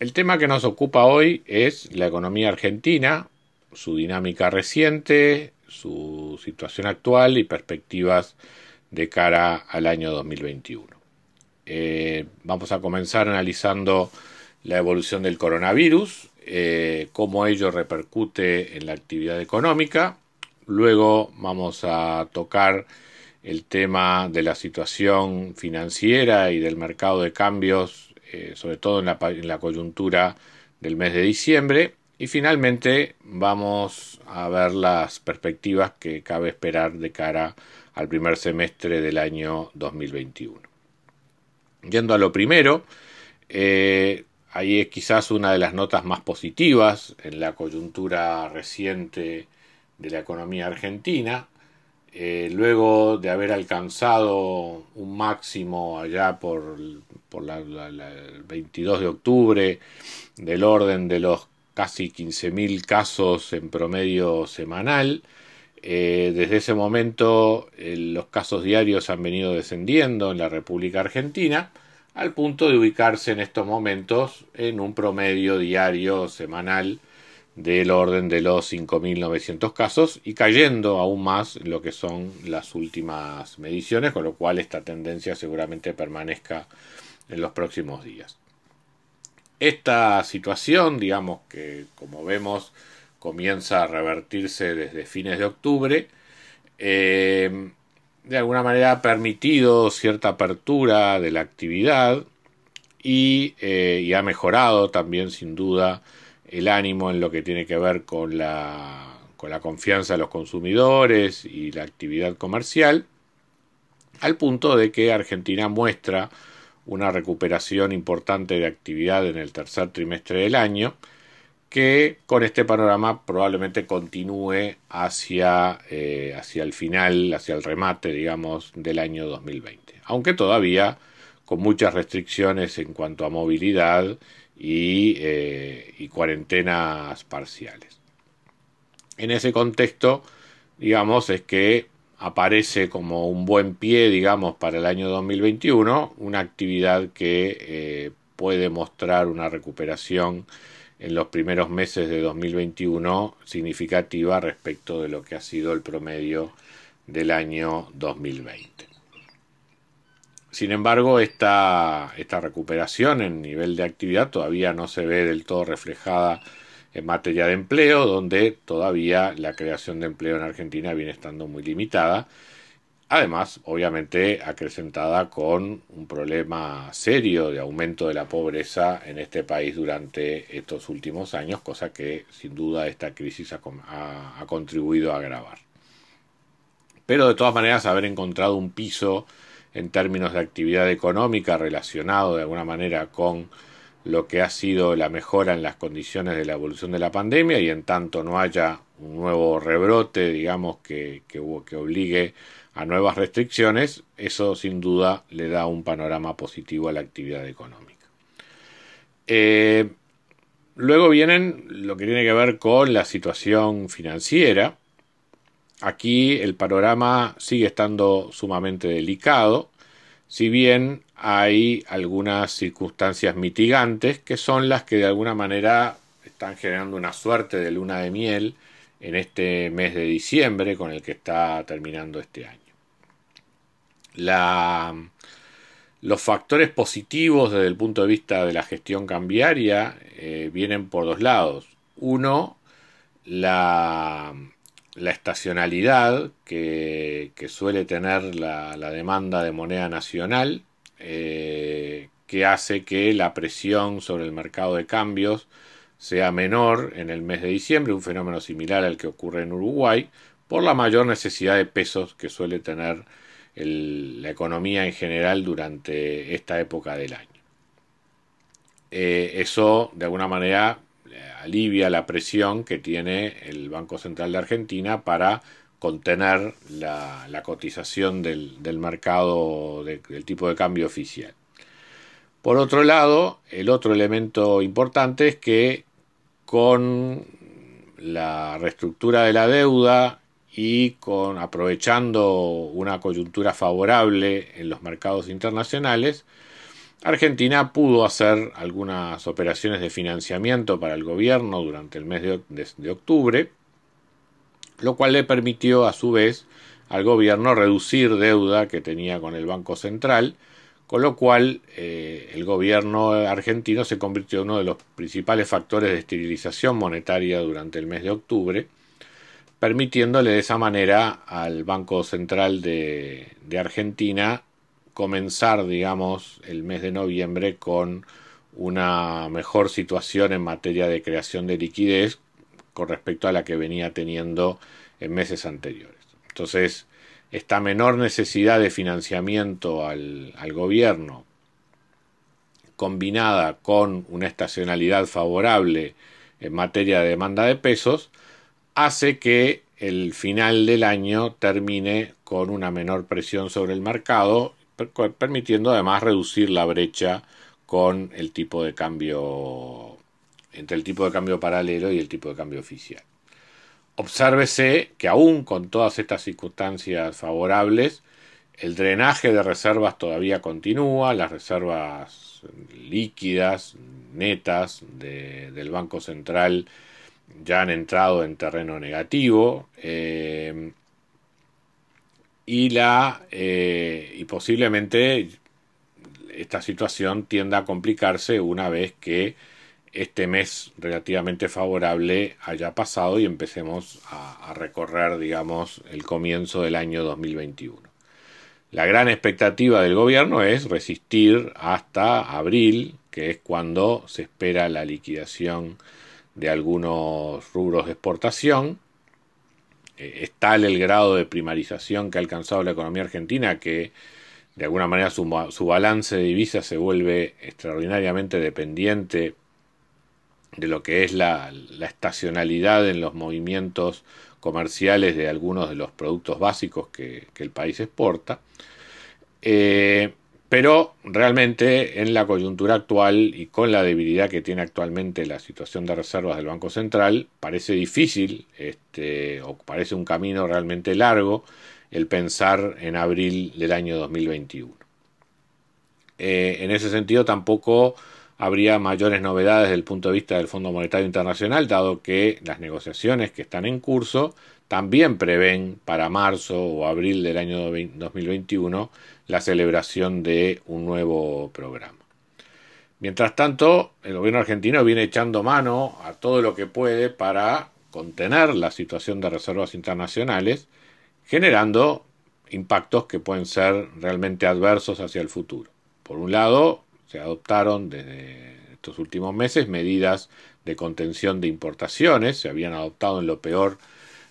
El tema que nos ocupa hoy es la economía argentina, su dinámica reciente, su situación actual y perspectivas de cara al año 2021. Eh, vamos a comenzar analizando la evolución del coronavirus, eh, cómo ello repercute en la actividad económica. Luego vamos a tocar el tema de la situación financiera y del mercado de cambios eh, sobre todo en la, coyuntura del mes de diciembre. Y finalmente vamos a ver las perspectivas que cabe esperar de cara al primer semestre del año 2021. Yendo a lo primero, eh, ahí es quizás una de las notas más positivas en la coyuntura reciente de la economía argentina. Eh, luego de haber alcanzado un máximo allá por, por el 22 de octubre del orden de los casi 15.000 casos en promedio semanal, eh, desde ese momento eh, los casos diarios han venido descendiendo en la República Argentina al punto de ubicarse en estos momentos en un promedio diario semanal del orden de los 5.900 casos y cayendo aún más lo que son las últimas mediciones, con lo cual esta tendencia seguramente permanezca en los próximos días. Esta situación, digamos que como vemos, comienza a revertirse desde fines de octubre, eh, de alguna manera ha permitido cierta apertura de la actividad y, eh, y ha mejorado también sin duda el ánimo en lo que tiene que ver con la, con la confianza de los consumidores y la actividad comercial, al punto de que Argentina muestra una recuperación importante de actividad en el tercer trimestre del año, que con este panorama probablemente continúe hacia, eh, hacia el final, hacia el remate, digamos, del año 2020. Aunque todavía con muchas restricciones en cuanto a movilidad eh, y, cuarentenas parciales. En ese contexto, digamos, es que aparece como un buen pie, digamos, para el año 2021, una actividad que eh, puede mostrar una recuperación en los primeros meses de 2021 significativa respecto de lo que ha sido el promedio del año 2020. Sin embargo, esta, esta recuperación en nivel de actividad todavía no se ve del todo reflejada en materia de empleo, donde todavía la creación de empleo en Argentina viene estando muy limitada. Además, obviamente, acrecentada con un problema serio de aumento de la pobreza en este país durante estos últimos años, cosa que sin duda esta crisis ha, ha contribuido a agravar. Pero de todas maneras, haber encontrado un piso en términos de actividad económica relacionado de alguna manera con lo que ha sido la mejora en las condiciones de la evolución de la pandemia y en tanto no haya un nuevo rebrote, digamos, que, que, que obligue a nuevas restricciones, eso sin duda le da un panorama positivo a la actividad económica. Eh, luego vienen lo que tiene que ver con la situación financiera, Aquí el panorama sigue estando sumamente delicado, si bien hay algunas circunstancias mitigantes que son las que de alguna manera están generando una suerte de luna de miel en este mes de diciembre con el que está terminando este año. los factores positivos desde el punto de vista de la gestión cambiaria eh, vienen por dos lados. Uno, la la estacionalidad que, suele tener la, demanda de moneda nacional, eh, que hace que la presión sobre el mercado de cambios sea menor en el mes de diciembre, un fenómeno similar al que ocurre en Uruguay, por la mayor necesidad de pesos que suele tener la economía en general durante esta época del año. eh, eso de alguna manera alivia la presión que tiene el Banco Central de Argentina para contener la, cotización del, mercado del tipo de cambio oficial. Por otro lado, el otro elemento importante es que con la reestructura de la deuda y con aprovechando una coyuntura favorable en los mercados internacionales, Argentina pudo hacer algunas operaciones de financiamiento para el gobierno durante el mes de, octubre, lo cual le permitió a su vez al gobierno reducir deuda que tenía con el Banco Central, con lo cual eh, el gobierno argentino se convirtió en uno de los principales factores de esterilización monetaria durante el mes de octubre, permitiéndole de esa manera al Banco Central de Argentina comenzar, digamos, el mes de noviembre con una mejor situación en materia de creación de liquidez con respecto a la que venía teniendo en meses anteriores. Entonces, esta menor necesidad de financiamiento al, al gobierno, combinada con una estacionalidad favorable en materia de demanda de pesos, hace que el final del año termine con una menor presión sobre el mercado permitiendo además reducir la brecha con el tipo de cambio entre el tipo de cambio paralelo y el tipo de cambio oficial. Obsérvese que aún con todas estas circunstancias favorables, el drenaje de reservas todavía continúa, las reservas líquidas, netas del Banco Central ya han entrado en terreno negativo. Eh, y la eh, y posiblemente esta situación tienda a complicarse una vez que este mes relativamente favorable haya pasado y empecemos a, recorrer, digamos, el comienzo del año 2021. La gran expectativa del gobierno es resistir hasta abril, que es cuando se espera la liquidación de algunos rubros de exportación, es tal el grado de primarización que ha alcanzado la economía argentina que de alguna manera su, balance de divisas se vuelve extraordinariamente dependiente de lo que es la, estacionalidad en los movimientos comerciales de algunos de los productos básicos que, el país exporta. Eh, pero realmente en la coyuntura actual y con la debilidad que tiene actualmente la situación de reservas del Banco Central, parece difícil, este, o parece un camino realmente largo, el pensar en abril del año 2021. Eh, en ese sentido tampoco habría mayores novedades desde el punto de vista del Fondo Monetario Internacional, dado que las negociaciones que están en curso también prevén para marzo o abril del año 2021 la celebración de un nuevo programa. Mientras tanto, el gobierno argentino viene echando mano a todo lo que puede para contener la situación de reservas internacionales, generando impactos que pueden ser realmente adversos hacia el futuro. Por un lado, se adoptaron desde estos últimos meses medidas de contención de importaciones, se habían adoptado en lo peor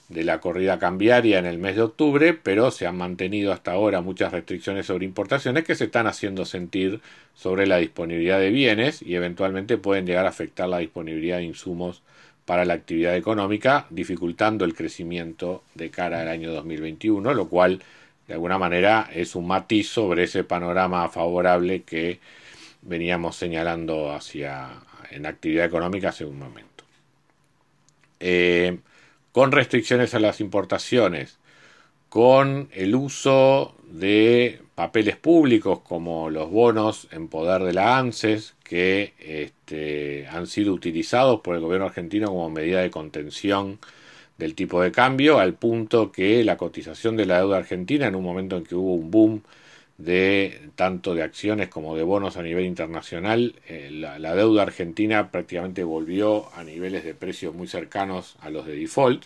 de la corrida cambiaria en el mes de octubre, pero se han mantenido hasta ahora muchas restricciones sobre importaciones que se están haciendo sentir sobre la disponibilidad de bienes y eventualmente pueden llegar a afectar la disponibilidad de insumos para la actividad económica, dificultando el crecimiento de cara al año 2021, lo cual de alguna manera es un matiz sobre ese panorama favorable que veníamos señalando hacia en actividad económica hace un momento. Eh, con restricciones a las importaciones, con el uso de papeles públicos como los bonos en poder de la ANSES que este, han sido utilizados por el gobierno argentino como medida de contención del tipo de cambio, al punto que la cotización de la deuda argentina, en un momento en que hubo un boom de tanto de acciones como de bonos a nivel internacional, eh, la, deuda argentina prácticamente volvió a niveles de precios muy cercanos a los de default,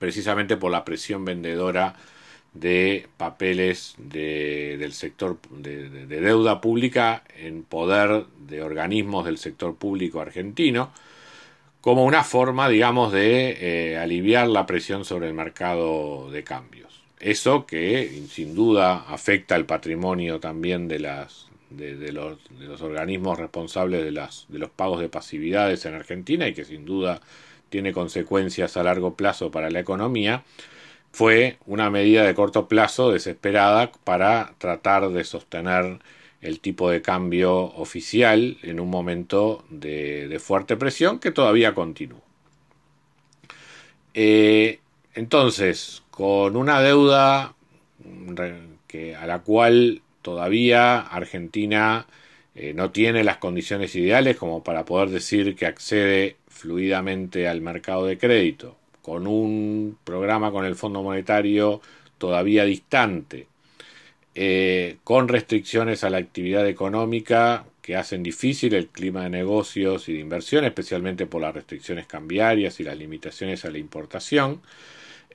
precisamente por la presión vendedora de papeles del sector de, deuda pública en poder de organismos del sector público argentino, como una forma, digamos, de eh, aliviar la presión sobre el mercado de cambios. Eso que sin duda afecta el patrimonio también de las, de, los, organismos responsables de, las, de los pagos de pasividades en Argentina y que sin duda tiene consecuencias a largo plazo para la economía, fue una medida de corto plazo desesperada para tratar de sostener el tipo de cambio oficial en un momento de, fuerte presión que todavía continúa. Eh, entonces, con una deuda que, a la cual todavía Argentina eh, no tiene las condiciones ideales como para poder decir que accede fluidamente al mercado de crédito, con un programa con el Fondo Monetario todavía distante, eh, con restricciones a la actividad económica que hacen difícil el clima de negocios y de inversión, especialmente por las restricciones cambiarias y las limitaciones a la importación.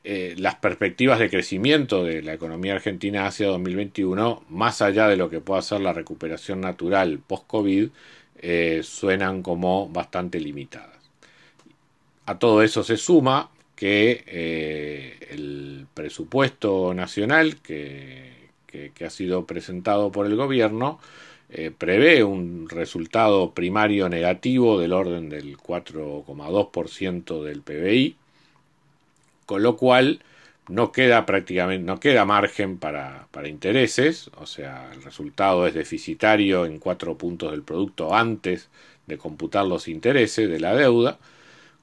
Eh, las perspectivas de crecimiento de la economía argentina hacia 2021, más allá de lo que pueda ser la recuperación natural post-COVID, eh, suenan como bastante limitadas. A todo eso se suma que el presupuesto nacional que que, ha sido presentado por el gobierno eh, prevé un resultado primario negativo del orden del 4,2% del PBI, con lo cual no queda prácticamente, no queda margen para, para, intereses, o sea, el resultado es deficitario en cuatro puntos del producto antes de computar los intereses de la deuda,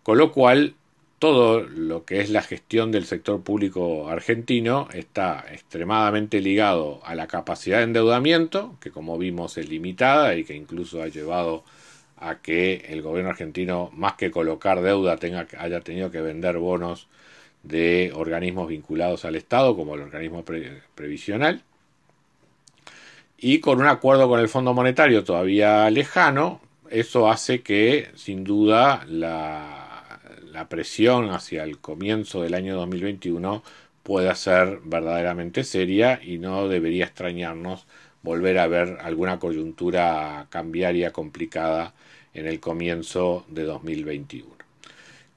con lo cual todo lo que es la gestión del sector público argentino está extremadamente ligado a la capacidad de endeudamiento, que como vimos es limitada y que incluso ha llevado a que el gobierno argentino, más que colocar deuda, tenga, haya tenido que vender bonos de organismos vinculados al Estado, como el organismo previsional. Y con un acuerdo con el Fondo Monetario todavía lejano, eso hace que, sin duda, la la presión hacia el comienzo del año 2021 pueda ser verdaderamente seria y no debería extrañarnos volver a ver alguna coyuntura cambiaria complicada en el comienzo de 2021.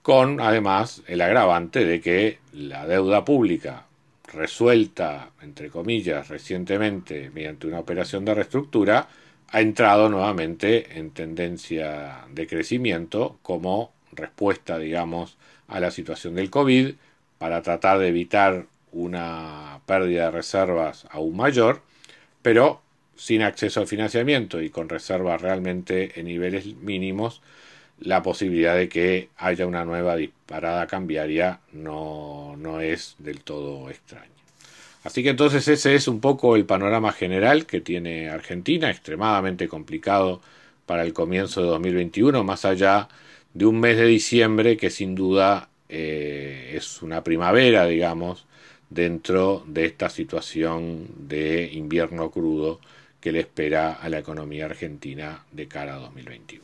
Con además el agravante de que la deuda pública resuelta, entre comillas, recientemente mediante una operación de reestructura, ha entrado nuevamente en tendencia de crecimiento como respuesta, digamos, a la situación del COVID para tratar de evitar una pérdida de reservas aún mayor, pero sin acceso al financiamiento y con reservas realmente en niveles mínimos, la posibilidad de que haya una nueva disparada cambiaria no, no es del todo extraña. Así que entonces ese es un poco el panorama general que tiene Argentina, extremadamente complicado para el comienzo de 2021, más allá de un mes de diciembre que sin duda eh, es una primavera, digamos, dentro de esta situación de invierno crudo que le espera a la economía argentina de cara a 2021.